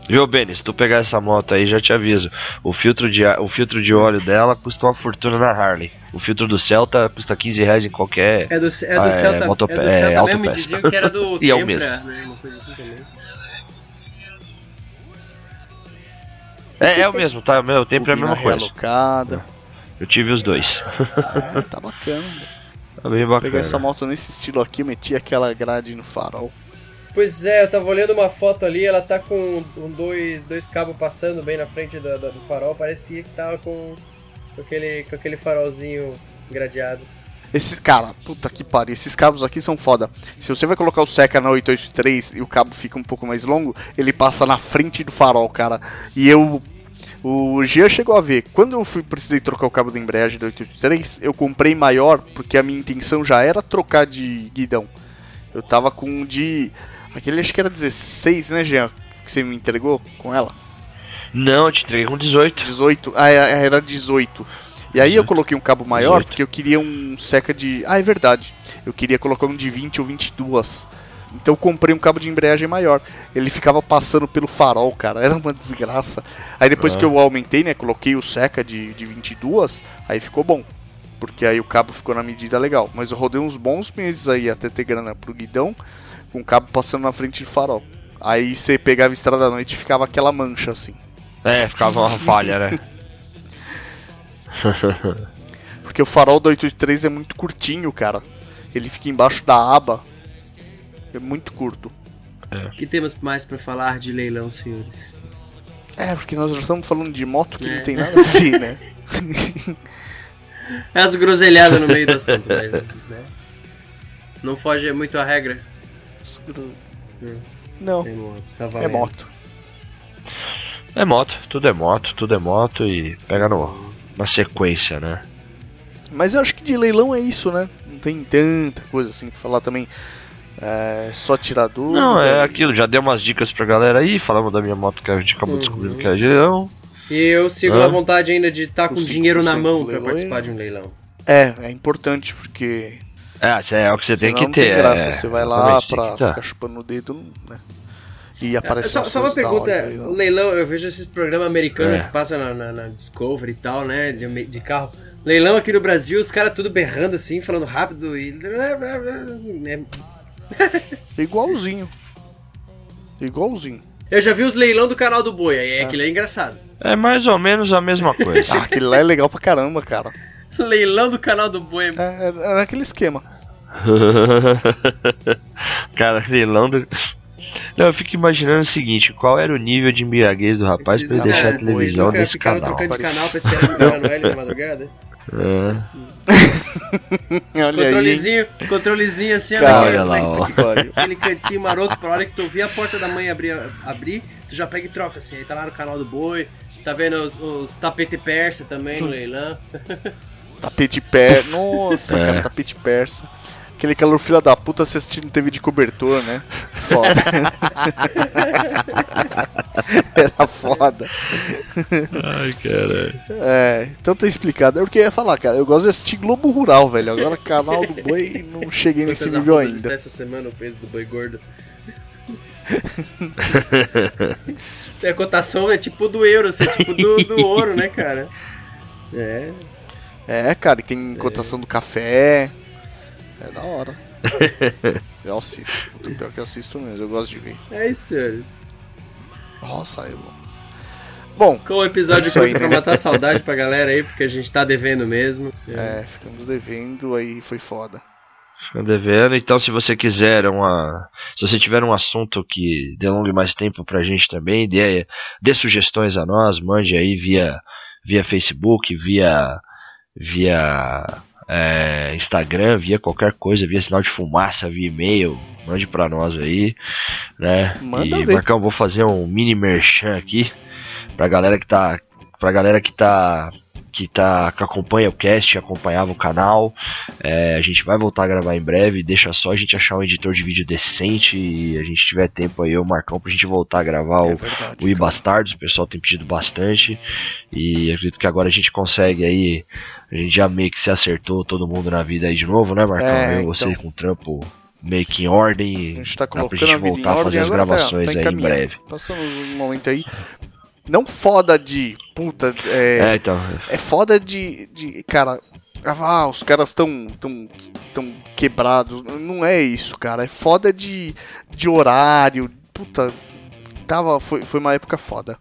Viu, Benny? Se tu pegar essa moto aí, já te aviso. O filtro de, o filtro de óleo dela custa uma fortuna na Harley. O filtro do Celta custa 15 reais em qualquer. é do, é do Ah, é, Celta, motope- é do é, Celta mesmo, me autopeça. diziam que era do *laughs* E é o Tempra, mesmo. né? É, é o mesmo, tá? Meu, o tempo é a mesma coisa. realocada. Eu tive os dois. É, tá bacana. Tá bem bacana. Peguei essa moto nesse estilo aqui, meti aquela grade no farol. Pois é, eu tava olhando uma foto ali, ela tá com um dois, dois cabos passando bem na frente do, do, do farol, parecia que tava com, com, aquele, com aquele farolzinho gradeado. Esse, cara, puta que pariu, esses cabos aqui são foda. Se você vai colocar o Seca na 883 e o cabo fica um pouco mais longo, ele passa na frente do farol, cara. E eu. O Jean chegou a ver. Quando eu fui, precisei trocar o cabo da embreagem do 883, eu comprei maior, porque a minha intenção já era trocar de guidão. Eu tava com um de. Aquele acho que era 16, né, Jean? Que você me entregou com ela? Não, eu te entreguei com 18. 18. Ah, era era 18. E aí eu 18. coloquei um cabo maior 18. porque eu queria um seca de. Ah, é verdade. Eu queria colocar um de 20 ou 22. Então eu comprei um cabo de embreagem maior. Ele ficava passando pelo farol, cara. Era uma desgraça. Aí depois Ah. que eu aumentei, né? Coloquei o seca de, de 22. Aí ficou bom. Porque aí o cabo ficou na medida legal. Mas eu rodei uns bons meses aí até ter grana pro guidão. Com o cabo passando na frente do farol. Aí você pegava a estrada à noite e ficava aquela mancha assim. É, ficava uma falha, né? *laughs* Porque o farol do 883 é muito curtinho, cara. Ele fica embaixo da aba. É muito curto. O que temos mais pra falar de leilão, senhores? É, porque nós já estamos falando de moto que É. não tem nada a ver, né? *laughs* É as groselhadas no meio do assunto, mas, né? Não foge muito a regra. Não, moto, tá é moto. É moto, tudo é moto, tudo é moto e pega no, na sequência, né? Mas eu acho que de leilão é isso, né? Não tem tanta coisa assim pra falar também. É só tirar dúvida. Não, é e- aquilo, já dei umas dicas pra galera aí, falamos da minha moto que a gente acabou Uhum. descobrindo que é de leilão. E eu sigo Hã? na vontade ainda de estar com O cinco dinheiro na mão leilão participar é- de um leilão. É, é importante porque. É, é o que você tem senão que ter. tem graça. é, Você vai lá tem pra tá. ficar chupando o dedo, né? E aparece É, Só, só uma pergunta, hora, né? o leilão, eu vejo esses programas americanos É. que passam na, na- na Discovery e tal, né, de, de carro. Leilão aqui no Brasil, os caras tudo berrando assim, falando rápido e... É igualzinho. Igualzinho. Eu já vi os leilão do canal do Boi, aí é. aquilo é engraçado. É mais ou menos a mesma coisa. *laughs* Ah, aquele lá é legal pra caramba, cara. Leilão do canal do boi. É, era aquele esquema. *laughs* Cara, leilão do. Não, eu fico imaginando o seguinte: qual era o nível de embriaguez do rapaz pra ele deixar a televisão nesse canal? trocando de canal pra esperar *laughs* o na madrugada? É. *laughs* Olha aí. hein? Controlezinho, controlezinho assim, Cara, lá, aquele cantinho maroto pra hora que tu ouvir a porta da mãe abrir, abrir, tu já pega e troca assim. Aí tá lá no canal do boi, tá vendo os, os tapete persa também no leilão. *laughs* Tapete persa. Nossa, É. cara, tapete persa. Aquele calor filha da puta você assistindo TV de cobertor, né? Foda. *laughs* Era foda. Ai, caralho. É, então tá explicado. É o que eu ia falar, cara. Eu gosto de assistir Globo Rural, velho. Agora canal do boi não cheguei nesse Quantas nível arrobas ainda. Essa semana o peso do boi gordo. *laughs* É, a cotação é tipo do euro, assim, é tipo do, do ouro, né, cara? É. É, cara, e tem cotação do café. É da hora. *laughs* Eu assisto. Puta, pior que eu assisto mesmo. Eu gosto de ver. É isso, senhor. Nossa, eu. Bom, Qual o episódio eu aí, pra matar a *laughs* saudade pra galera aí, porque a gente tá devendo mesmo. é, ficamos devendo, aí foi foda. Ficando devendo. Então, se você quiser uma. Se você tiver um assunto que delongue mais tempo pra gente também, dê, dê sugestões a nós, mande aí via, via Facebook, via. via. É, Instagram, via qualquer coisa, via sinal de fumaça, via e-mail, mande pra nós aí, né? Manda e ver. Marcão, vou fazer um mini merchan aqui pra galera que tá. Pra galera que tá. Que, tá, que acompanha o cast, acompanhava o canal. É, a gente vai voltar a gravar em breve. Deixa só a gente achar um editor de vídeo decente e a gente tiver tempo aí, o Marcão, pra gente voltar a gravar É o, verdade. o I cara. Bastardos. O pessoal tem pedido bastante. E acredito que agora a gente consegue aí. A gente já meio que se acertou todo mundo na vida aí de novo, né, Marcão? É, Eu e você então. com o trampo meio que em ordem. A gente tá colocando gente a vida em voltar a fazer ordem as agora tá- gravações tá aí em breve. Passamos um momento aí. Não foda de. Puta, é. É, então. É foda de. de cara. Ah, os caras tão, tão, tão quebrados. Não é isso, cara. É foda de, de horário. Puta. Tava, foi, foi uma época foda.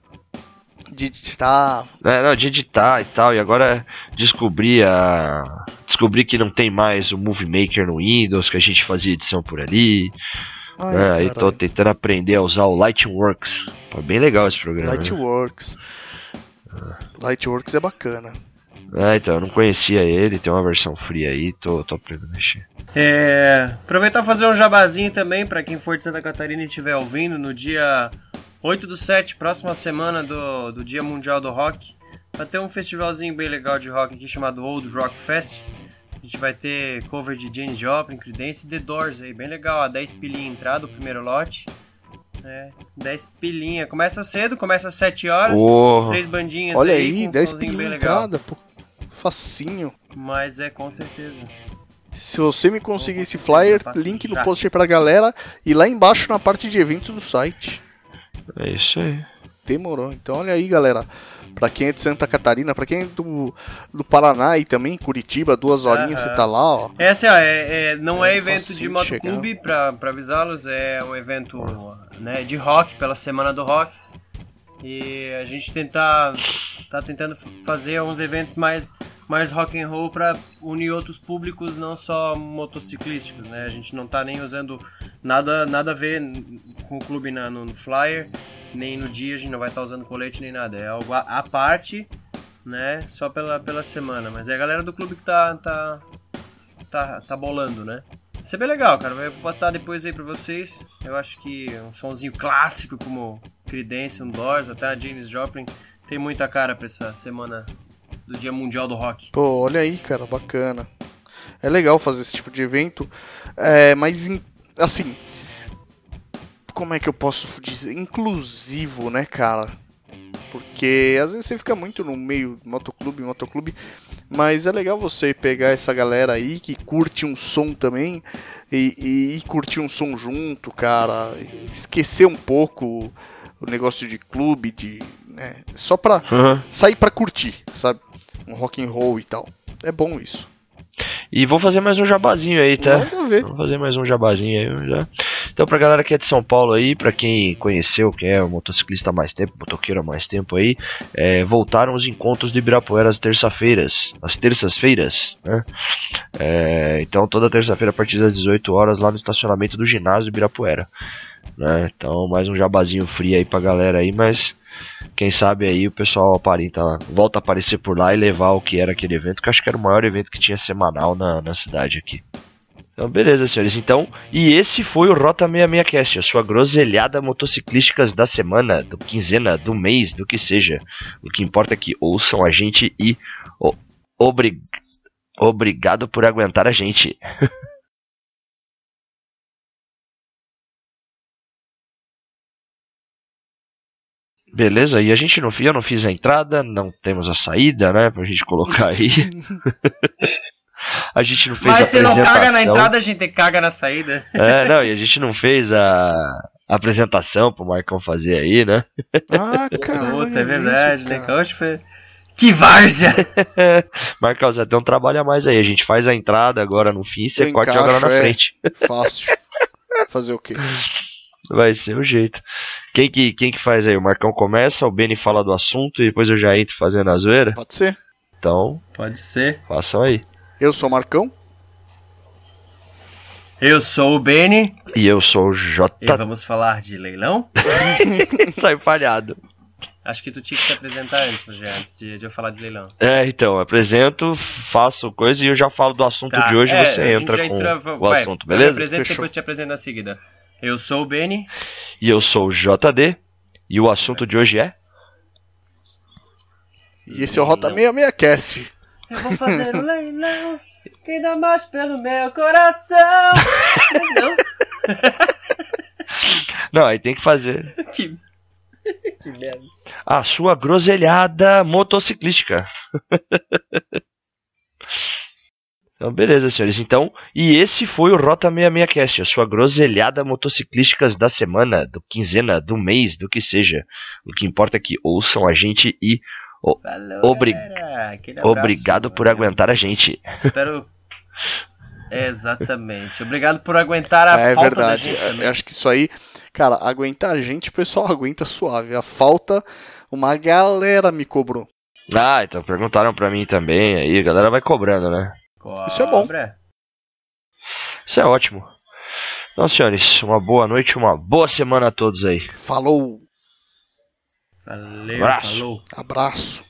De editar. É, não, de editar e tal, e agora descobri a. Descobri que não tem mais o Movie Maker no Windows, que a gente fazia edição por ali. Ai, né, aí tô caralho. tentando aprender a usar o Lightworks. Pô, bem legal esse programa. né? Lightworks. Lightworks é bacana. É, então, eu não conhecia ele, tem uma versão free aí, tô, tô aprendendo a mexer. É, aproveitar e fazer um jabazinho também pra quem for de Santa Catarina e estiver ouvindo no dia 8 do 7, próxima semana do, do Dia Mundial do Rock. Vai ter um festivalzinho bem legal de rock aqui chamado Old Rock Fest. A gente vai ter cover de James Joplin, Creedence e The Doors aí, bem legal. A 10 pilinha entrada, o primeiro lote. É, 10 pilinha. Começa cedo, começa às 7 horas. Porra! Três bandinhas Olha aí, aí, com um 10 somzinho pilinha entrada, pô. Facinho. Mas é com certeza. Se você me conseguir esse flyer, link no post aí pra galera. E lá embaixo na parte de eventos do site. É isso aí. Demorou. Então olha aí, galera. Pra quem é de Santa Catarina, pra quem é do, do Paraná e também Curitiba, duas horinhas você tá lá, ó. É assim, ó, é, é- não é, É evento de de motoclube, pra, pra avisá-los, é um evento né, de rock, pela Semana do Rock. E a gente tentar, tá tentando fazer uns eventos mais, mais rock and roll pra unir outros públicos, não só motociclísticos, né? A gente não tá nem usando nada, nada a ver com o clube na- no, no flyer, nem no dia, a gente não vai estar usando colete nem nada. É algo à parte, né? Só pela, pela semana. Mas é a galera do clube que tá, tá, tá, tá bolando, né? Isso é bem legal, cara. Vai botar depois aí pra vocês. Eu acho que um sonzinho clássico como Creedence, um Doors, até a James Joplin, tem muita cara pra essa semana do Dia Mundial do Rock. Pô, olha aí, cara, bacana. É legal fazer esse tipo de evento. É, mas, assim. Como é que eu posso dizer? Inclusivo, né, cara? Porque às vezes você fica muito no meio motoclube, motoclube. Mas é legal você pegar essa galera aí que curte um som também e, e, e curtir um som junto, cara. Esquecer um pouco o negócio de clube, de. Né, só pra Uhum. sair pra curtir, sabe? Um rock and roll e tal. É bom isso. E vou fazer mais um jabazinho aí, tá? Vamos fazer mais um jabazinho aí já. Então, pra galera que é de São Paulo aí, pra quem conheceu, quem é o motociclista há mais tempo, motoqueiro há mais tempo aí, é, voltaram os encontros de Ibirapuera às terça-feiras, às terças-feiras, né? É, então, toda terça-feira a partir das 18 horas lá no estacionamento do ginásio Ibirapuera, né? Então, mais um jabazinho frio aí pra galera aí, mas quem sabe aí o pessoal aparenta, volta a aparecer por lá e levar o que era aquele evento, que acho que era o maior evento que tinha semanal na, na cidade aqui. Então, beleza, senhores. Então, e esse foi o Rota 66 Cast, a sua groselhada motociclísticas da semana, do quinzena, do mês, do que seja. O que importa é que ouçam a gente e oh, obrig... obrigado por aguentar a gente. *laughs* Beleza, e a gente não, eu não fiz a entrada, não temos a saída, né, pra gente colocar aí. *laughs* a gente não fez Mas a se não caga na apresentação. entrada, a gente caga na saída. É, *laughs* não, e a gente não fez a a apresentação pro Marcão fazer aí, né? Ah, *laughs* cara. Puta, é verdade, né? Que hoje foi... Que várzea! *laughs* Marcão, você tem um trabalho a mais aí. A gente faz a entrada agora no fim, você Eu corta e joga lá na é. frente. Fácil. Fazer o quê? Vai ser o jeito. Quem que, quem que faz aí? O Marcão começa, o Beni fala do assunto e depois eu já entro fazendo a zoeira? Pode ser? Então, Pode ser. façam aí. Eu sou o Marcão. Eu sou o Beni E eu sou o J. e vamos falar de leilão. *laughs* tá empalhado. Acho que tu tinha que se apresentar antes, Rogério, antes de, de eu falar de leilão. É, então, apresento, faço coisa e eu já falo do assunto Tá, de hoje é, você a gente entra já com entra- o vai, assunto, Eu me beleza? apresento e Fechou. depois te apresento na seguida. Eu sou o Beni E eu sou o JD e o assunto de hoje é. E esse é o Rota 66 Cast. Eu vou fazer o leilão. Quem dá mais pelo meu coração? Não, *laughs* Não, aí tem que fazer *laughs* que... que merda. a sua groselhada motociclística. *laughs* Então, beleza, senhores. Então, e esse foi o Rota 66 Cast, a sua groselhada motociclísticas da semana, do quinzena, do mês, do que seja. O que importa é que ouçam a gente e Falou, Obri- obrigado por valeu. aguentar a gente. Espero. Exatamente. Obrigado por aguentar a é falta da verdade. gente Eu também. acho que isso aí, cara, aguentar a gente, o pessoal aguenta suave. A falta, uma galera me cobrou. Ah, então perguntaram pra mim também, aí a galera vai cobrando, né? Isso é bom. Cobra. Isso é ótimo. Então, senhores, uma boa noite, uma boa semana a todos aí. Falou, Valeu, Abraço. falou. abraço.